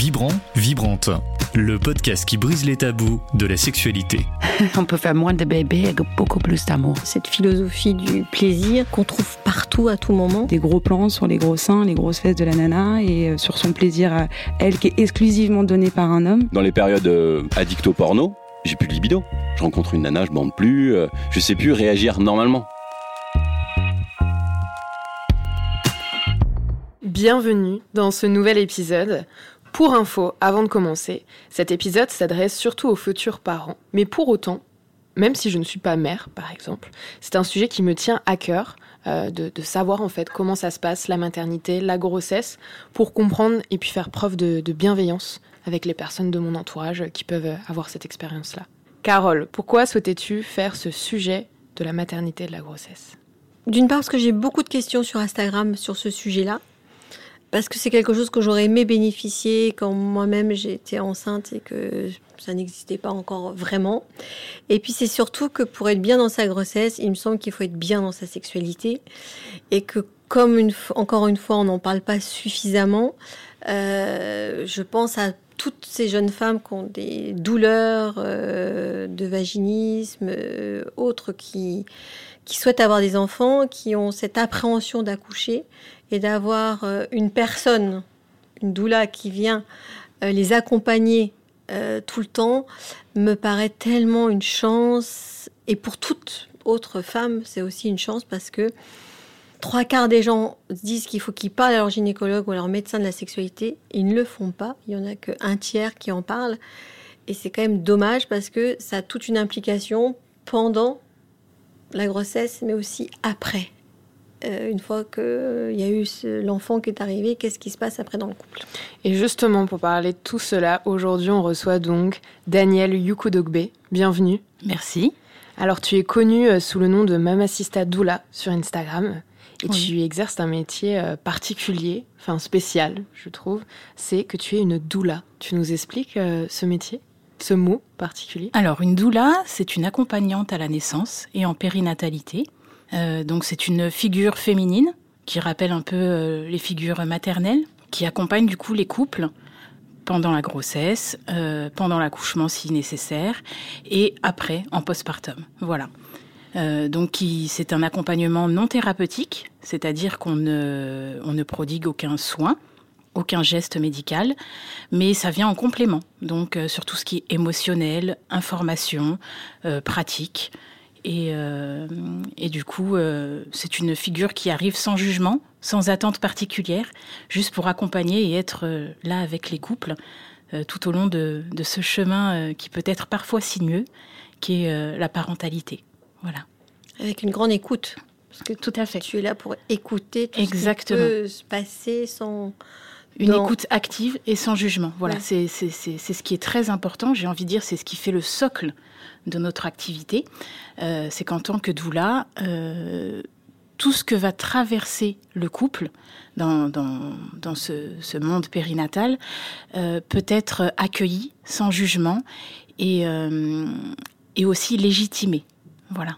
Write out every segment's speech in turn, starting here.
Vibrant, Vibrante, le podcast qui brise les tabous de la sexualité. On peut faire moins de bébés avec beaucoup plus d'amour. Cette philosophie du plaisir qu'on trouve partout à tout moment. Des gros plans sur les gros seins, les grosses fesses de la nana et euh, sur son plaisir à elle qui est exclusivement donné par un homme. Dans les périodes euh, addicto porno, j'ai plus de libido. Je rencontre une nana, je bande plus, euh, je sais plus réagir normalement. Bienvenue dans ce nouvel épisode. Pour info, avant de commencer, cet épisode s'adresse surtout aux futurs parents. Mais pour autant, même si je ne suis pas mère, par exemple, c'est un sujet qui me tient à cœur euh, de, savoir en fait comment ça se passe, la maternité, la grossesse, pour comprendre et puis faire preuve de, de bienveillance avec les personnes de mon entourage qui peuvent avoir cette expérience-là. Carole, pourquoi souhaitais-tu faire ce sujet de la maternité et de la grossesse? D'une part parce que j'ai beaucoup de questions sur Instagram sur ce sujet-là parce que c'est quelque chose que j'aurais aimé bénéficier quand moi-même j'étais enceinte et que ça n'existait pas encore vraiment. Et puis c'est surtout que pour être bien dans sa grossesse, il me semble qu'il faut être bien dans sa sexualité et que comme encore une fois on n'en parle pas suffisamment, euh, je pense à toutes ces jeunes femmes qui ont des douleurs euh, de vaginisme, euh, autres qui, qui souhaitent avoir des enfants, qui ont cette appréhension d'accoucher et d'avoir euh, une personne, une doula qui vient euh, les accompagner euh, tout le temps, me paraît tellement une chance. Et pour toute autre femme, c'est aussi une chance parce que trois quarts des gens disent qu'il faut qu'ils parlent à leur gynécologue ou à leur médecin de la sexualité. Ils ne le font pas. Il n'y en a qu'un tiers qui en parle. Et c'est quand même dommage parce que ça a toute une implication pendant la grossesse, mais aussi après. Euh, une fois qu'il euh, y a eu l'enfant qui est arrivé, qu'est-ce qui se passe après dans le couple? Et justement, pour parler de tout cela, aujourd'hui, on reçoit donc Daniel Yukudogbe. Bienvenue. Merci. Alors, tu es connue euh, sous le nom de Mamacista Doula sur Instagram. Et oui. tu exerces un métier particulier, enfin spécial, je trouve. C'est que tu es une doula. Tu nous expliques ce métier? Ce mot particulier? Alors, une doula, c'est une accompagnante à la naissance et en périnatalité. Euh, donc c'est une figure féminine qui rappelle un peu euh, les figures maternelles, qui accompagne du coup les couples pendant la grossesse, euh, pendant l'accouchement si nécessaire, et après en postpartum. Voilà. Donc c'est un accompagnement non thérapeutique, c'est-à-dire qu'on ne, on ne prodigue aucun soin, aucun geste médical, mais ça vient en complément, donc sur tout ce qui est émotionnel, information, pratique. Et, euh, et, du coup, euh, c'est une figure qui arrive sans jugement, sans attente particulière, juste pour accompagner et être euh, là avec les couples tout au long de, de ce chemin qui peut être parfois sinueux, qui est la parentalité. Voilà. Avec une grande écoute. Parce que tout à fait. Tu es là pour écouter tout Exactement. ce qui peut se passer sans une écoute active et sans jugement. Voilà, ouais. c'est ce qui est très important. J'ai envie de dire, c'est ce qui fait le socle de notre activité. Euh, c'est qu'en tant que doula, euh, tout ce que va traverser le couple dans, ce, monde périnatal euh, peut être accueilli sans jugement et, et aussi légitimé. Voilà.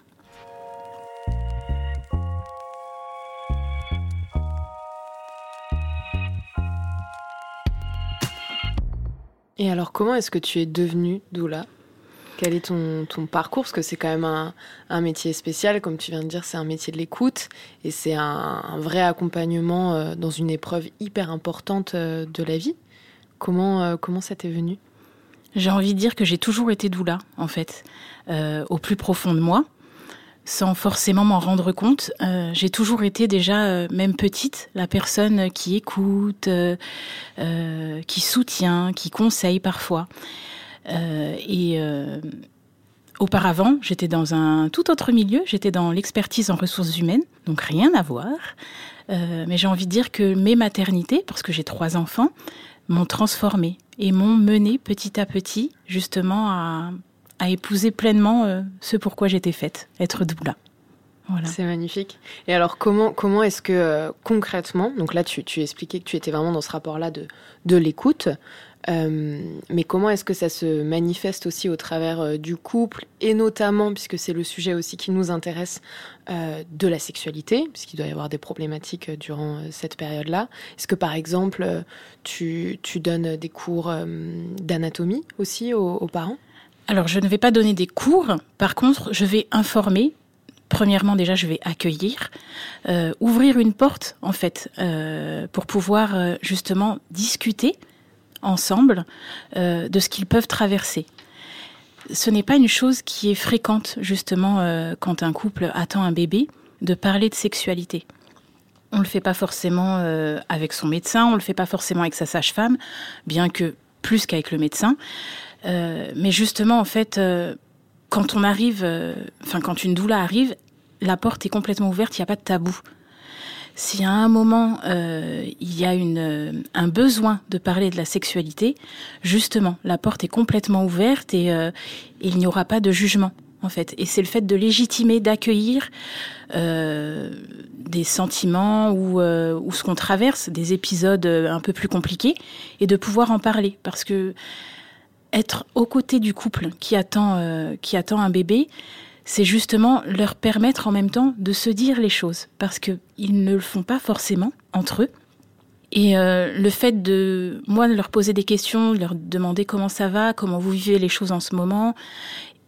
Et alors, comment est-ce que tu es devenue doula? Quel est ton, ton, parcours Parce que c'est quand même un, un, métier spécial, comme tu viens de dire, c'est un métier de l'écoute et c'est un, vrai accompagnement euh, dans une épreuve hyper importante euh, de la vie. Comment, euh, comment ça t'est venu? J'ai envie de dire que j'ai toujours été doula, en fait, au plus profond de moi sans forcément m'en rendre compte. J'ai toujours été déjà, même petite, la personne qui écoute, qui soutient, qui conseille parfois. Et auparavant, j'étais dans un tout autre milieu, j'étais dans l'expertise en ressources humaines, donc rien à voir. mais j'ai envie de dire que mes maternités, parce que j'ai trois enfants, m'ont transformée et m'ont menée petit à petit justement à épouser pleinement euh, ce pourquoi j'étais faite, être doula. Voilà. C'est magnifique. Et alors, comment, comment est-ce que euh, concrètement, donc là, tu, tu expliquais que tu étais vraiment dans ce rapport-là de, de l'écoute, euh, mais comment est-ce que ça se manifeste aussi au travers euh, du couple et notamment, puisque c'est le sujet aussi qui nous intéresse, euh, de la sexualité, puisqu'il doit y avoir des problématiques durant cette période-là. Est-ce que par exemple, tu, donnes des cours d'anatomie aussi aux, parents? Alors, je ne vais pas donner des cours. Par contre, je vais informer. Premièrement, déjà, je vais accueillir, ouvrir une porte, en fait, pour pouvoir justement discuter ensemble euh, de ce qu'ils peuvent traverser. Ce n'est pas une chose qui est fréquente, justement, euh, quand un couple attend un bébé, de parler de sexualité. On ne le fait pas forcément euh, avec son médecin, on ne le fait pas forcément avec sa sage-femme, bien que plus qu'avec le médecin. Mais justement, en fait, quand on arrive, enfin, quand une doula arrive, la porte est complètement ouverte, il n'y a pas de tabou. Si à un moment euh, il y a une, euh, un besoin de parler de la sexualité, justement, la porte est complètement ouverte et, euh, il n'y aura pas de jugement, en fait. Et c'est le fait de légitimer, d'accueillir euh, des sentiments ou, euh, ou ce qu'on traverse, des épisodes euh, un peu plus compliqués, et de pouvoir en parler. Parce que être aux côtés du couple qui attend, qui attend un bébé, c'est justement leur permettre en même temps de se dire les choses, parce qu'ils ne le font pas forcément entre eux. Et euh, le fait de, moi, de leur poser des questions, de leur demander comment ça va, comment vous vivez les choses en ce moment,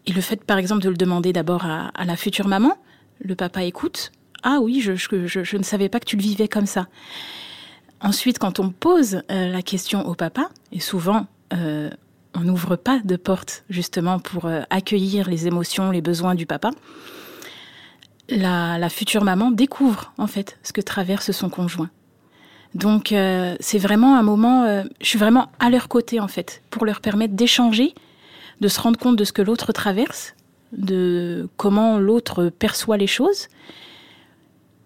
et le fait, par exemple, de le demander d'abord à, la future maman, le papa écoute, ah oui, je, je, je, je ne savais pas que tu le vivais comme ça. Ensuite, quand on pose euh, la question au papa, et souvent, euh, on n'ouvre pas de porte justement pour euh, accueillir les émotions, les besoins du papa, la, la, future maman découvre en fait ce que traverse son conjoint. Donc euh, c'est vraiment un moment, euh, je suis vraiment à leur côté en fait, pour leur permettre d'échanger, de se rendre compte de ce que l'autre traverse, de comment l'autre perçoit les choses,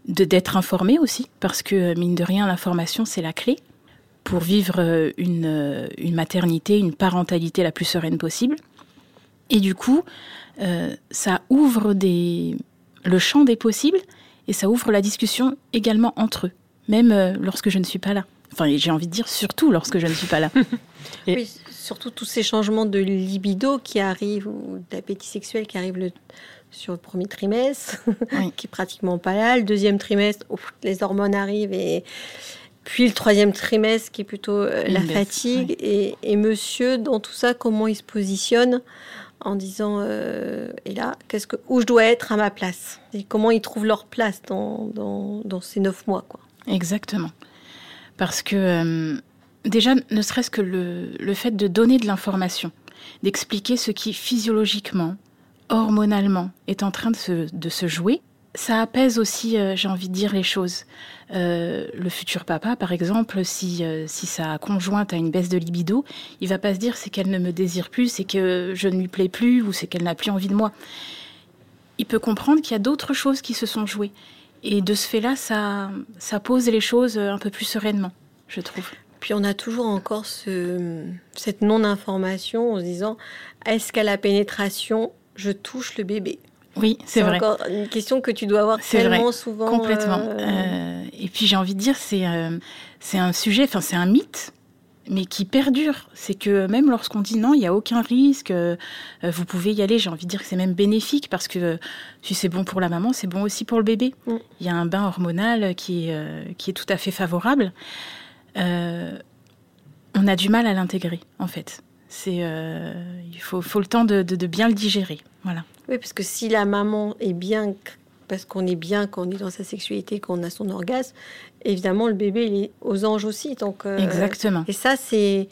de d'être informé aussi, parce que mine de rien, l'information c'est la clé pour vivre une, une, maternité, une parentalité la plus sereine possible. Et du coup, euh, ça ouvre des, le champ des possibles et ça ouvre la discussion également entre eux, même euh, lorsque je ne suis pas là. Enfin, j'ai envie de dire surtout lorsque je ne suis pas là. et... Oui, surtout tous ces changements de libido qui arrivent ou d'appétit sexuel qui arrivent le, sur le premier trimestre, oui. qui est pratiquement pas là. Le deuxième trimestre, ouf, les hormones arrivent et puis le troisième trimestre qui est plutôt euh, la baisse, fatigue. Et, et, monsieur, dans tout ça, comment il se positionne en disant euh, et là, qu'est-ce que où je dois être à ma place? Et comment ils trouvent leur place dans, dans, dans ces neuf mois, quoi? Exactement, parce que euh, déjà, ne serait-ce que le, le fait de donner de l'information, d'expliquer ce qui physiologiquement, hormonalement est en train de se, de se jouer, ça apaise aussi, euh, j'ai envie de dire, les choses. Euh, le futur papa, par exemple, si, euh, si sa conjointe a une baisse de libido, il va pas se dire c'est qu'elle ne me désire plus, c'est que je ne lui plais plus ou c'est qu'elle n'a plus envie de moi. Il peut comprendre qu'il y a d'autres choses qui se sont jouées. Et de ce fait-là, ça, ça pose les choses un peu plus sereinement, je trouve. Puis on a toujours encore ce, cette non-information en se disant est-ce qu'à la pénétration, je touche le bébé? Oui, c'est vrai. encore une question que tu dois avoir tellement vrai. souvent. Complètement. Euh... Euh, et puis j'ai envie de dire, c'est euh, c'est un sujet, enfin c'est un mythe, mais qui perdure. C'est que même lorsqu'on dit non, il n'y a aucun risque, euh, vous pouvez y aller, j'ai envie de dire que c'est même bénéfique parce que si c'est bon pour la maman, c'est bon aussi pour le bébé. Mm. Il y a un bain hormonal qui est, qui est tout à fait favorable. On a du mal à l'intégrer, en fait. C'est, il faut, faut le temps de, de, de bien le digérer. Voilà. Oui, parce que si la maman est bien, parce qu'on est bien quand on est dans sa sexualité, qu'on a son orgasme, évidemment, le bébé, il est aux anges aussi. Donc, euh, Exactement. Et ça, c'est,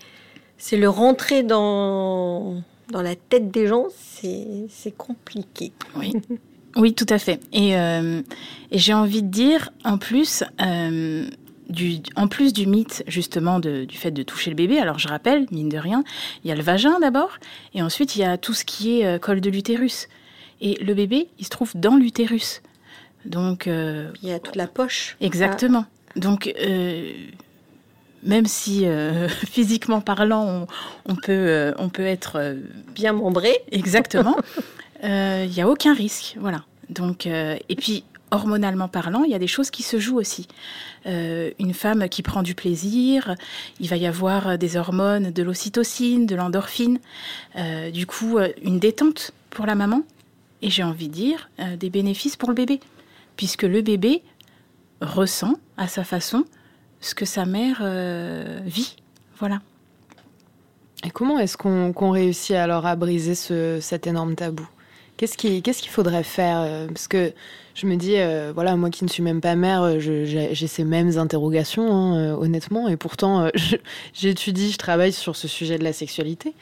c'est le rentrer dans, dans la tête des gens, c'est, c'est compliqué. Oui. oui, tout à fait. Et, euh, et j'ai envie de dire, en plus, euh, du, en plus du mythe justement de, du fait de toucher le bébé, alors je rappelle, mine de rien, il y a le vagin d'abord, et ensuite il y a tout ce qui est euh, col de l'utérus. Et le bébé, il se trouve dans l'utérus. Donc. Euh, il y a toute la poche. Exactement. Ah. Donc. Euh, même si euh, physiquement parlant, on, on peut, on peut être bien membré. Exactement. Il n'y a aucun risque, voilà. Donc, et puis hormonalement parlant, il y a des choses qui se jouent aussi. Euh, une femme qui prend du plaisir, il va y avoir des hormones, de l'ocytocine, de l'endorphine, euh, du coup une détente pour la maman, et j'ai envie de dire des bénéfices pour le bébé, puisque le bébé ressent à sa façon ce que sa mère vit. Voilà. Et comment est-ce qu'on réussit alors à briser ce, cet énorme tabou? Qu'est-ce qu'il faudrait faire? Euh, Parce que je me dis, euh, voilà, moi qui ne suis même pas mère, euh, j'ai ces mêmes interrogations, hein, honnêtement, et pourtant j'étudie, je travaille sur ce sujet de la sexualité.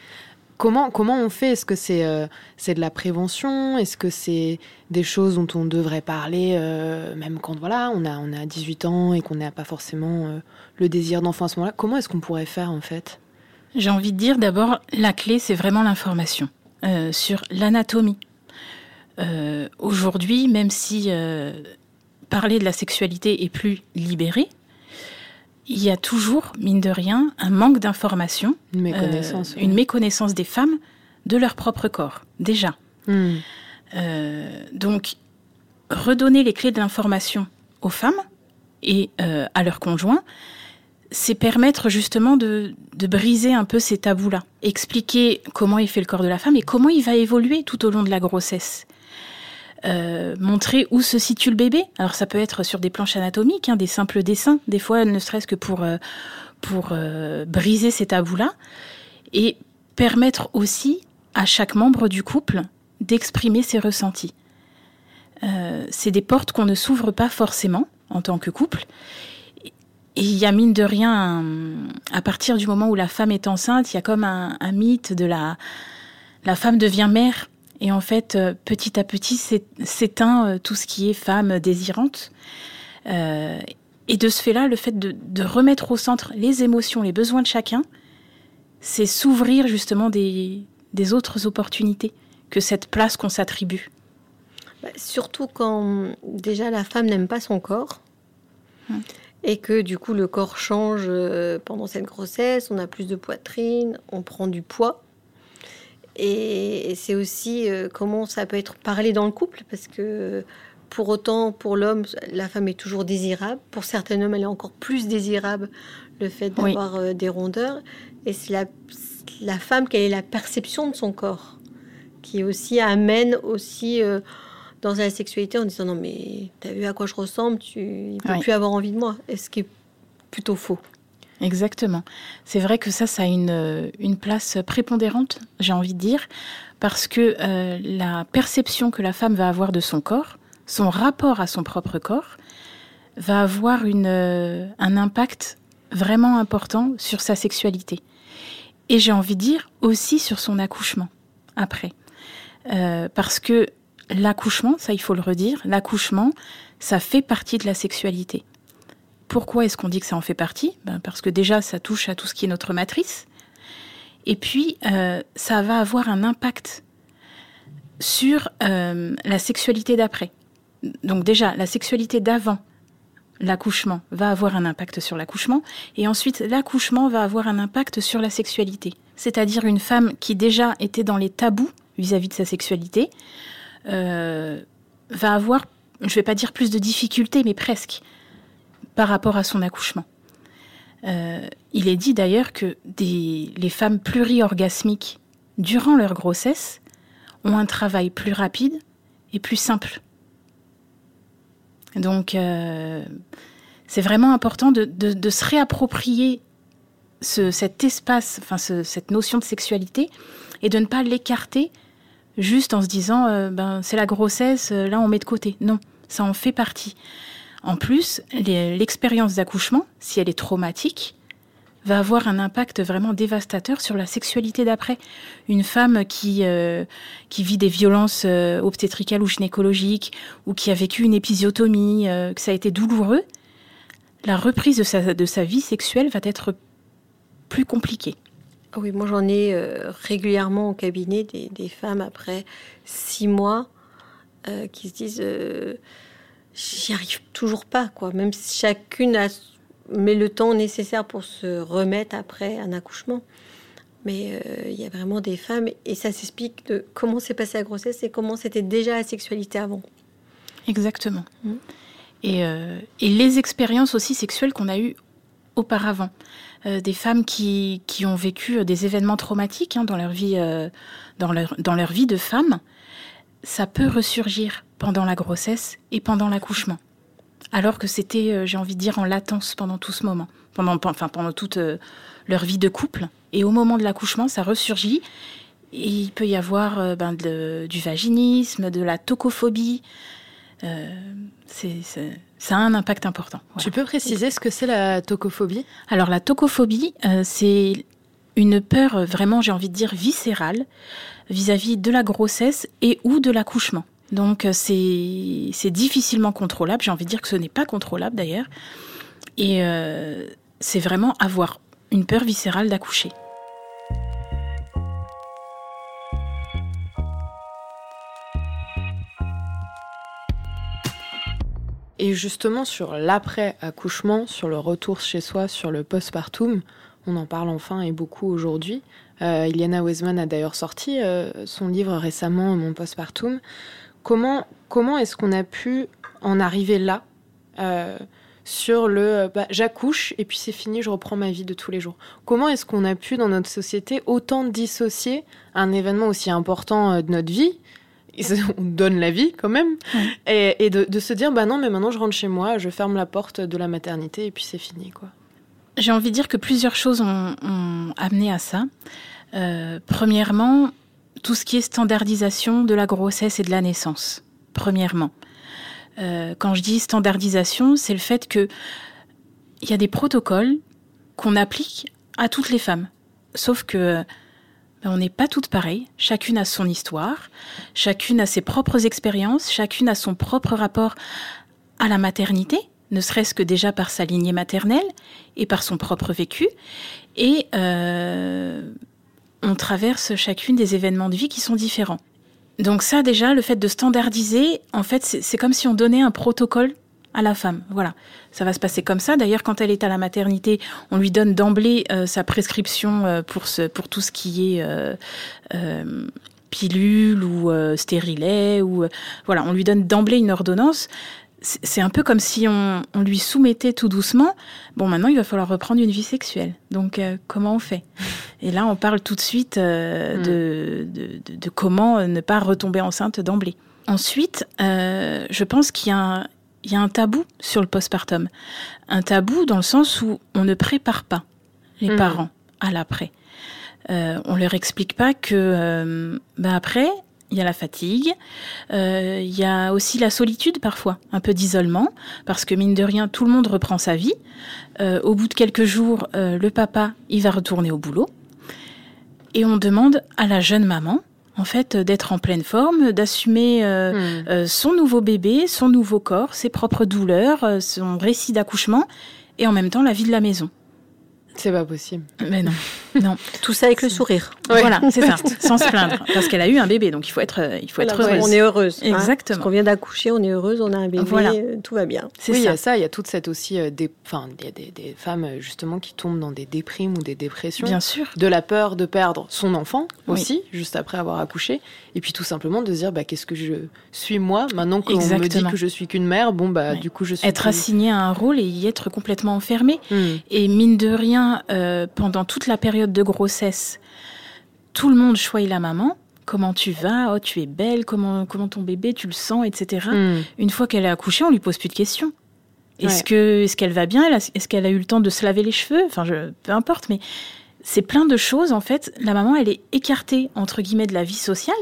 Comment, comment on fait? Est-ce que c'est c'est de la prévention? Est-ce que c'est des choses dont on devrait parler même quand voilà, on a, on a 18 ans et qu'on n'a pas forcément le désir d'enfant à ce moment-là? Comment est-ce qu'on pourrait faire en fait? J'ai envie de dire d'abord, la clé, c'est vraiment l'information sur l'anatomie. Euh, aujourd'hui, même si euh, parler de la sexualité est plus libéré, il y a toujours, mine de rien, un manque d'information, une méconnaissance, euh, une méconnaissance des femmes de leur propre corps, déjà. Hmm. donc, redonner les clés de l'information aux femmes et à leurs conjoints, c'est permettre justement de, de, briser un peu ces tabous-là. Expliquer comment est fait le corps de la femme et comment il va évoluer tout au long de la grossesse. Euh, montrer où se situe le bébé. Alors ça peut être sur des planches anatomiques, hein, des simples dessins, des fois ne serait-ce que pour, euh, pour euh, briser ces tabous-là, et permettre aussi à chaque membre du couple d'exprimer ses ressentis. c'est des portes qu'on ne s'ouvre pas forcément en tant que couple. Et il y a mine de rien, à partir du moment où la femme est enceinte, il y a comme un, un mythe de la, la femme devient mère et en fait, euh, petit à petit, s'éteint euh, tout ce qui est femme désirante. Euh, et de ce fait-là, le fait de, remettre au centre les émotions, les besoins de chacun, c'est s'ouvrir justement des, autres opportunités que cette place qu'on s'attribue. Bah, surtout quand déjà la femme n'aime pas son corps. Hum. Et que du coup le corps change pendant cette grossesse, on a plus de poitrine, on prend du poids. Et c'est aussi euh, comment ça peut être parlé dans le couple, parce que pour autant, pour l'homme, la femme est toujours désirable. Pour certains hommes, elle est encore plus désirable, le fait d'avoir euh, des rondeurs. Et c'est la, la, femme, quelle est la perception de son corps, qui aussi amène aussi euh, dans la sexualité en disant non mais t'as vu à quoi je ressemble, tu ne peux plus avoir envie de moi. Et ce qui est plutôt faux. Exactement. C'est vrai que ça, ça a une, une place prépondérante, j'ai envie de dire, parce que euh, la perception que la femme va avoir de son corps, son rapport à son propre corps, va avoir euh, un impact vraiment important sur sa sexualité. Et j'ai envie de dire aussi sur son accouchement, après. Euh, parce que l'accouchement, ça il faut le redire, l'accouchement, ça fait partie de la sexualité. Pourquoi est-ce qu'on dit que ça en fait partie? Ben Parce que déjà, ça touche à tout ce qui est notre matrice. Et puis, euh, ça va avoir un impact sur euh, la sexualité d'après. Donc déjà, la sexualité d'avant l'accouchement va avoir un impact sur l'accouchement, et ensuite l'accouchement va avoir un impact sur la sexualité. C'est-à-dire une femme qui déjà était dans les tabous vis-à-vis de sa sexualité euh, va avoir, je ne vais pas dire plus de difficultés, mais presque, par rapport à son accouchement. Euh, il est dit d'ailleurs que les femmes pluriorgasmiques, durant leur grossesse, ont un travail plus rapide et plus simple. Donc, euh, c'est vraiment important de, se réapproprier cet espace, enfin cette notion de sexualité, et de ne pas l'écarter juste en se disant, euh, ben, c'est la grossesse, là on met de côté. Non, ça en fait partie. En plus, l'expérience d'accouchement, si elle est traumatique, va avoir un impact vraiment dévastateur sur la sexualité d'après. Une femme qui, euh, qui vit des violences euh, obstétricales ou gynécologiques, ou qui a vécu une épisiotomie, euh, que ça a été douloureux, la reprise de sa, de sa vie sexuelle va être plus compliquée. Oui, moi j'en ai régulièrement au cabinet des, femmes après six mois qui se disent j'y arrive toujours pas, quoi. Même si chacune a, met le temps nécessaire pour se remettre après un accouchement. Mais euh, il y a vraiment des femmes, et ça s'explique de comment s'est passée la grossesse et comment c'était déjà la sexualité avant. Exactement. Mm. Et, euh, et les expériences aussi sexuelles qu'on a eues auparavant. Euh, des femmes qui, qui ont vécu des événements traumatiques hein, dans, leur vie, dans, leur, dans leur vie de femme, ça peut ressurgir pendant la grossesse et pendant l'accouchement. Alors que c'était, euh, j'ai envie de dire, en latence pendant tout ce moment, pendant, enfin, pendant toute euh, leur vie de couple. Et au moment de l'accouchement, ça ressurgit. Et il peut y avoir euh, ben, de- du vaginisme, de la tocophobie. Euh, c'est- ça a un impact important. voilà. Tu peux préciser ce que c'est la tocophobie? Alors la tocophobie, euh, c'est une peur euh, vraiment, j'ai envie de dire, viscérale vis-à-vis de la grossesse et ou de l'accouchement. Donc euh, c'est difficilement contrôlable. J'ai envie de dire que ce n'est pas contrôlable d'ailleurs. Et euh, c'est vraiment avoir une peur viscérale d'accoucher. Et justement, sur l'après-accouchement, sur le retour chez soi, sur le postpartum, on en parle enfin et beaucoup aujourd'hui. Euh, Iliana Weisman a d'ailleurs sorti euh, son livre récemment, Mon postpartum. Comment, comment est-ce qu'on a pu en arriver là euh, sur le bah, j'accouche et puis c'est fini, je reprends ma vie de tous les jours. Comment est-ce qu'on a pu dans notre société autant dissocier un événement aussi important de notre vie? On donne la vie quand même et, et de, de se dire bah non mais maintenant je rentre chez moi, je ferme la porte de la maternité et puis c'est fini quoi. J'ai envie de dire que plusieurs choses ont, amené à ça. Euh, premièrement, tout ce qui est standardisation de la grossesse et de la naissance. Premièrement. Euh, quand je dis standardisation, c'est le fait que il y a des protocoles qu'on applique à toutes les femmes. Sauf que ben, on n'est pas toutes pareilles. Chacune a son histoire, chacune a ses propres expériences, chacune a son propre rapport à la maternité, ne serait-ce que déjà par sa lignée maternelle et par son propre vécu. Et euh, on traverse chacune des événements de vie qui sont différents. Donc ça déjà, le fait de standardiser, en fait, c'est comme si on donnait un protocole à la femme. Voilà, ça va se passer comme ça. D'ailleurs, quand elle est à la maternité, on lui donne d'emblée euh, sa prescription euh, pour, tout ce qui est euh, pilule ou stérilet. Ou, voilà, on lui donne d'emblée une ordonnance. C'est un peu comme si on, on lui soumettait tout doucement. Bon, maintenant, il va falloir reprendre une vie sexuelle. Donc, euh, comment on fait? Et là, on parle tout de suite euh, Mm. de, de, de- comment euh, ne pas retomber enceinte d'emblée. Ensuite, euh, je pense qu'il y a un, il y a un tabou sur le postpartum. Un tabou dans le sens où on ne prépare pas les Mhm. parents à l'après. Euh, on leur explique pas que euh, ben après, il y a la fatigue, euh, il y a aussi la solitude parfois, un peu d'isolement, parce que mine de rien, tout le monde reprend sa vie. Euh, au bout de quelques jours, euh, le papa, il va retourner au boulot. Et on demande à la jeune maman, en fait, d'être en pleine forme, d'assumer Hmm. son nouveau bébé, son nouveau corps, ses propres douleurs, son récit d'accouchement, et en même temps la vie de la maison. C'est pas possible. Mais non, non. Tout ça avec le sourire. Ouais. Voilà, c'est ça, sans se plaindre, parce qu'elle a eu un bébé, donc il faut être, euh, il faut être heureuse. on est heureuse. hein. Exactement. Parce qu'on vient d'accoucher, on est heureuse, on a un bébé, Voilà. euh, tout va bien. C'est Oui, il y a ça, il y a toute cette aussi euh, des enfin il y a des, des femmes justement qui tombent dans des déprimes ou des dépressions. Bien sûr. de la peur de perdre son enfant Oui. aussi, juste après avoir accouché, et puis tout simplement de se dire bah, qu'est-ce que je suis moi maintenant qu'on me dit que je suis qu'une mère, bon bah Ouais. du coup je suis Être plus- assigné à un rôle et y être complètement enfermé. Hmm. Et mine de rien, euh, pendant toute la période de grossesse, tout le monde choisit la maman. Comment tu vas? Oh, tu es belle. Comment, comment ton bébé, tu le sens, etc. Hmm. Une fois qu'elle est accouchée, on lui pose plus de questions. Est-ce Ouais. que est-ce qu'elle va bien? A- Est-ce qu'elle a eu le temps de se laver les cheveux? Enfin, je, peu importe, mais c'est plein de choses. En fait, la maman, elle est écartée entre guillemets de la vie sociale,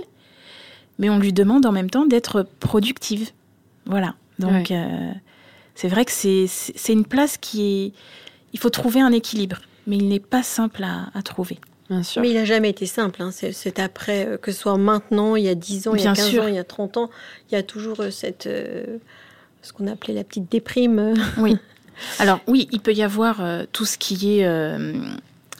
mais on lui demande en même temps d'être productive. Voilà. Donc, euh, c'est vrai que c'est c'est c'est une place qui est. Il faut trouver un équilibre, mais il n'est pas simple à, à trouver. Bien sûr. Mais il n'a jamais été simple. hein. C'est après, euh, que ce soit maintenant, il y a 10 ans, il y a 15 sûr. ans, il y a 30 ans, il y a toujours euh, cette. euh, ce qu'on appelait la petite déprime. Oui. Alors oui, il peut y avoir euh, tout ce qui est euh,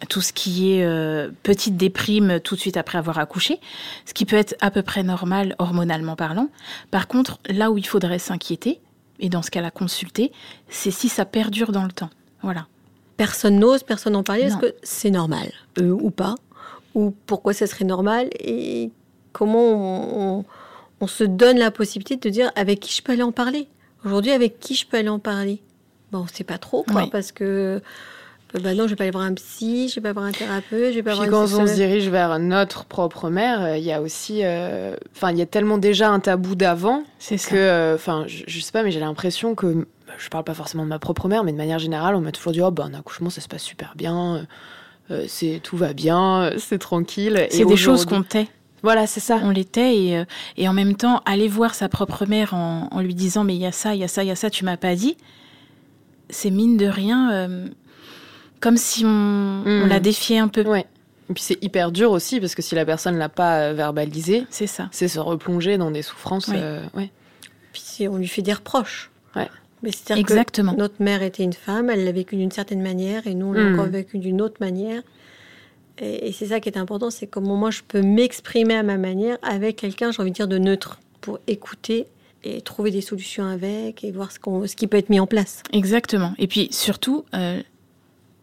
tout ce qui est euh, petite déprime tout de suite après avoir accouché, ce qui peut être à peu près normal hormonalement parlant. Par contre, là où il faudrait s'inquiéter et dans ce cas-là consulter, c'est si ça perdure dans le temps. Voilà. Personne n'ose, personne n'en parlait. Est-ce que c'est normal euh, ou pas Ou pourquoi ça serait normal Et comment on, on- on se donne la possibilité de dire avec qui je peux aller en parler. Aujourd'hui, avec qui je peux aller en parler? Bon, on sait pas trop, quoi, Oui. parce que euh, bah non, je vais pas aller voir un psy, je vais pas voir un thérapeute, je vais pas Puis voir quand on se dirige vers notre propre mère, euh, il y a aussi, euh, enfin, il y a tellement déjà un tabou d'avant que, euh, enfin, je, je sais pas, mais j'ai l'impression que, je parle pas forcément de ma propre mère, mais de manière générale, on m'a toujours dit, oh, ben, un accouchement, ça se passe super bien, euh, c'est tout va bien, euh, c'est tranquille. C'est des choses qu'on tait. Voilà, c'est ça. On les tait et, euh, et en même temps, aller voir sa propre mère en, en lui disant Mais il y a ça, il y a ça, il y a ça, tu m'as pas dit. C'est mine de rien, euh, comme si on, on Mm. la défiait un peu. Ouais. Et puis c'est hyper dur aussi parce que si la personne l'a pas euh, verbalisé, C'est ça. c'est se replonger dans des souffrances. Oui. euh, ouais. Puis on lui fait des reproches. Ouais. Mais c'est-à-dire que Exactement. notre mère était une femme, elle l'a vécu d'une certaine manière et nous on l'a Mm. encore vécu d'une autre manière. Et, et c'est ça qui est important, c'est comment moi je peux m'exprimer à ma manière avec quelqu'un, j'ai envie de dire, de neutre, pour écouter et trouver des solutions avec et voir ce, qu'on- ce qui peut être mis en place. Exactement. Et puis surtout, euh,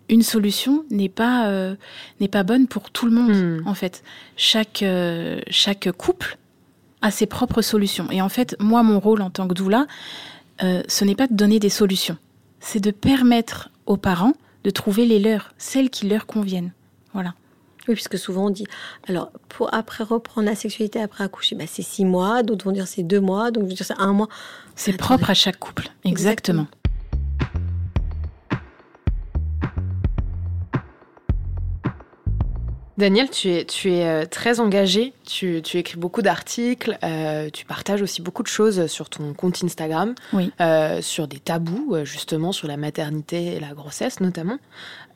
une solution n'est pas, euh, n'est pas bonne pour tout le monde, Mm. en fait. Chaque, euh, chaque couple a ses propres solutions. Et en fait, moi, mon rôle en tant que doula, euh, ce n'est pas de donner des solutions. C'est de permettre aux parents de trouver les leurs, celles qui leur conviennent. Voilà. Oui, puisque souvent on dit, alors pour après reprendre la sexualité après accoucher, bah, c'est six mois, d'autres vont dire c'est deux mois, donc je veux dire c'est un mois. C'est propre à chaque couple. Exactement. Daniel, tu es, tu es euh, très engagé, tu, tu écris beaucoup d'articles, euh, tu partages aussi beaucoup de choses sur ton compte Instagram, Oui. euh, sur des tabous, justement, sur la maternité et la grossesse notamment.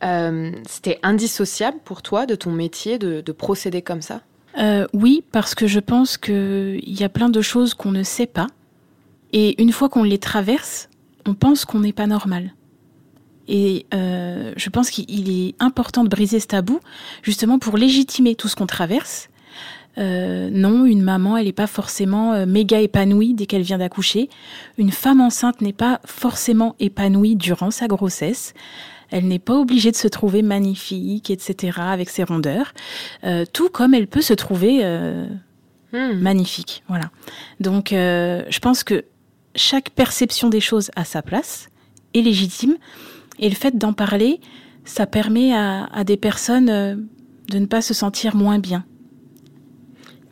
Euh, C'était indissociable pour toi de ton métier de, de procéder comme ça? Oui, parce que je pense qu'il y a plein de choses qu'on ne sait pas. Et une fois qu'on les traverse, on pense qu'on n'est pas normal. Et euh, je pense qu'il est important de briser ce tabou, justement pour légitimer tout ce qu'on traverse. Euh, non, une maman, elle n'est pas forcément euh, méga épanouie dès qu'elle vient d'accoucher. Une femme enceinte n'est pas forcément épanouie durant sa grossesse. Elle n'est pas obligée de se trouver magnifique, etc., avec ses rondeurs. Euh, tout comme elle peut se trouver Hmm. magnifique. Voilà. Donc, je pense que chaque perception des choses à sa place est légitime. Et le fait d'en parler, ça permet à, à des personnes euh, de ne pas se sentir moins bien.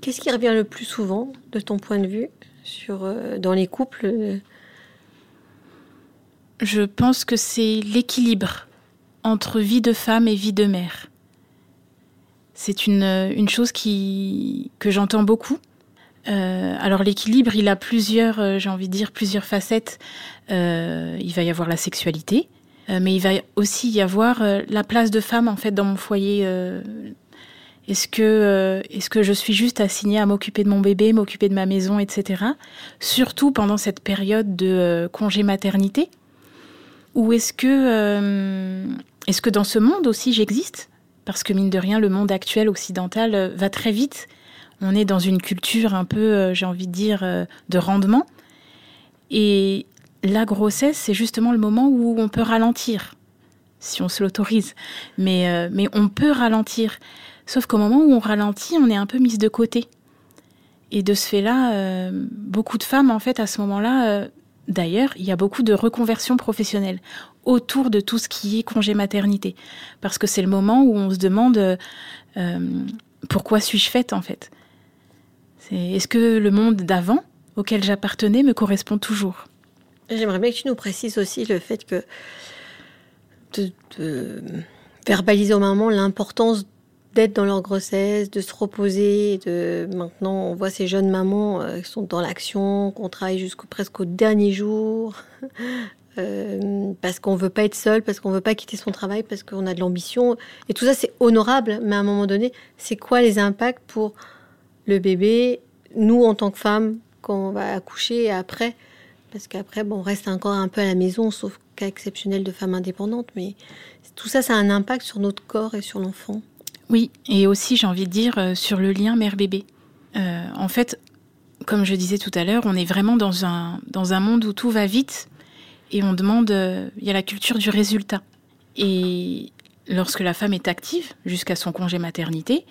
Qu'est-ce qui revient le plus souvent, de ton point de vue, sur, euh, dans les couples euh, Je pense que c'est l'équilibre entre vie de femme et vie de mère. C'est une, une chose qui, que j'entends beaucoup. Euh, alors l'équilibre, il a plusieurs, j'ai envie de dire, plusieurs facettes. Euh, il va y avoir la sexualité, mais il va aussi y avoir euh, la place de femme en fait dans mon foyer. euh, est-ce que, euh, est-ce que je suis juste assignée à m'occuper de mon bébé, m'occuper de ma maison, etc. Surtout pendant cette période de euh, congé maternité? Ou est-ce que, euh, est-ce que dans ce monde aussi j'existe? Parce que mine de rien, le monde actuel occidental euh, va très vite. On est dans une culture un peu, euh, j'ai envie de dire, euh, de rendement. Et la grossesse, c'est justement le moment où on peut ralentir, si on se l'autorise. Mais, euh, on peut ralentir. Sauf qu'au moment où on ralentit, on est un peu mise de côté. Et de ce fait-là, euh, beaucoup de femmes, en fait, à ce moment-là, euh, d'ailleurs, il y a beaucoup de reconversions professionnelles autour de tout ce qui est congé maternité. Parce que c'est le moment où on se demande pourquoi suis-je faite, en fait? Est-ce que le monde d'avant, auquel j'appartenais, me correspond toujours? J'aimerais bien que tu nous précises aussi le fait que de, verbaliser aux mamans l'importance d'être dans leur grossesse, de se reposer. Maintenant, on voit ces jeunes mamans euh, qui sont dans l'action, qu'on travaille jusqu'au presque au dernier jour, euh, parce qu'on veut pas être seul, parce qu'on veut pas quitter son travail, parce qu'on a de l'ambition. Et tout ça, c'est honorable. Mais à un moment donné, c'est quoi les impacts pour le bébé, nous en tant que femmes, quand on va accoucher et après parce qu'après, bon, on reste encore un peu à la maison, sauf cas exceptionnel de femmes indépendantes. Mais tout ça, ça a un impact sur notre corps et sur l'enfant. Oui, et aussi, j'ai envie de dire, euh, sur le lien mère-bébé. Euh, en fait, comme je disais tout à l'heure, on est vraiment dans un, dans un monde où tout va vite et on demande, euh, il y a la culture du résultat. Et lorsque la femme est active jusqu'à son congé maternité,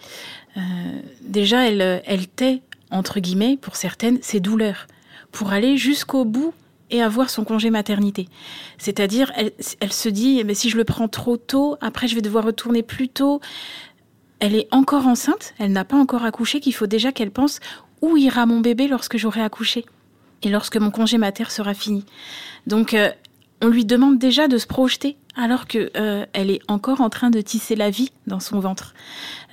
déjà, elle, elle tait entre guillemets, pour certaines, ses douleurs, pour aller jusqu'au bout et avoir son congé maternité. C'est-à-dire, elle, se dit, mais si je le prends trop tôt, après je vais devoir retourner plus tôt. Elle est encore enceinte, elle n'a pas encore accouché, qu'il faut déjà qu'elle pense où ira mon bébé lorsque j'aurai accouché et lorsque mon congé mater sera fini. Donc, euh, on lui demande déjà de se projeter alors que euh, elle est encore en train de tisser la vie dans son ventre.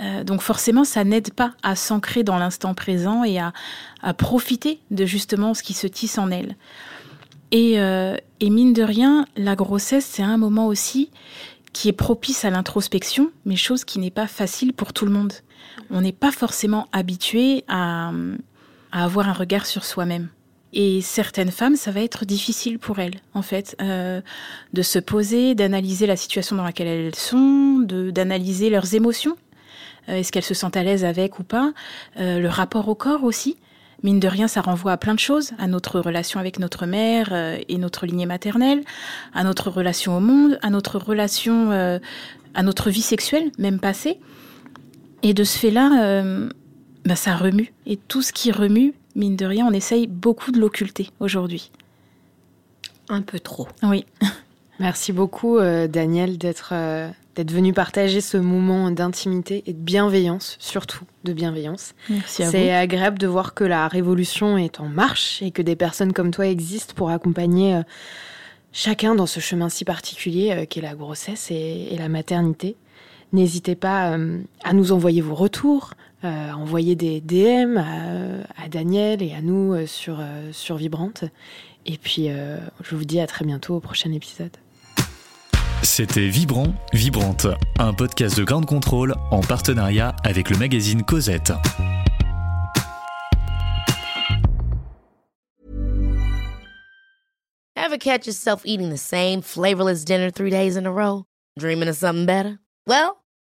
Euh, donc forcément, ça n'aide pas à s'ancrer dans l'instant présent et à, profiter de justement ce qui se tisse en elle. Et, euh, et mine de rien, la grossesse, c'est un moment aussi qui est propice à l'introspection, mais chose qui n'est pas facile pour tout le monde. On n'est pas forcément habitué à avoir un regard sur soi-même. Et certaines femmes, ça va être difficile pour elles, en fait, euh, de se poser, d'analyser la situation dans laquelle elles sont, d'analyser leurs émotions. Euh, Est-ce qu'elles se sentent à l'aise avec ou pas? Euh, Le rapport au corps aussi. Mine de rien, ça renvoie à plein de choses, à notre relation avec notre mère et notre lignée maternelle, à notre relation au monde, à notre relation, à notre vie sexuelle, même passée. Et de ce fait-là, bah, ça remue. Et tout ce qui remue, mine de rien, on essaye beaucoup de l'occulter aujourd'hui. Un peu trop. Oui. Merci beaucoup, euh, Daniel, d'être euh, d'être venu partager ce moment d'intimité et de bienveillance, surtout de bienveillance. Merci à vous. C'est agréable de voir que la révolution est en marche et que des personnes comme toi existent pour accompagner euh, chacun dans ce chemin si particulier euh, qu'est la grossesse et, et la maternité. N'hésitez pas à nous envoyer vos retours, euh, envoyer des DM à, à Daniel et à nous euh, sur, euh, sur Vibrante. Et puis, euh, je vous dis à très bientôt au prochain épisode. C'était Vibrant, Vibrante, un podcast de Grande Contrôle en partenariat avec le magazine Cosette. Ever catch yourself eating the same flavorless dinner three days in a row? Dreaming of something better? Well,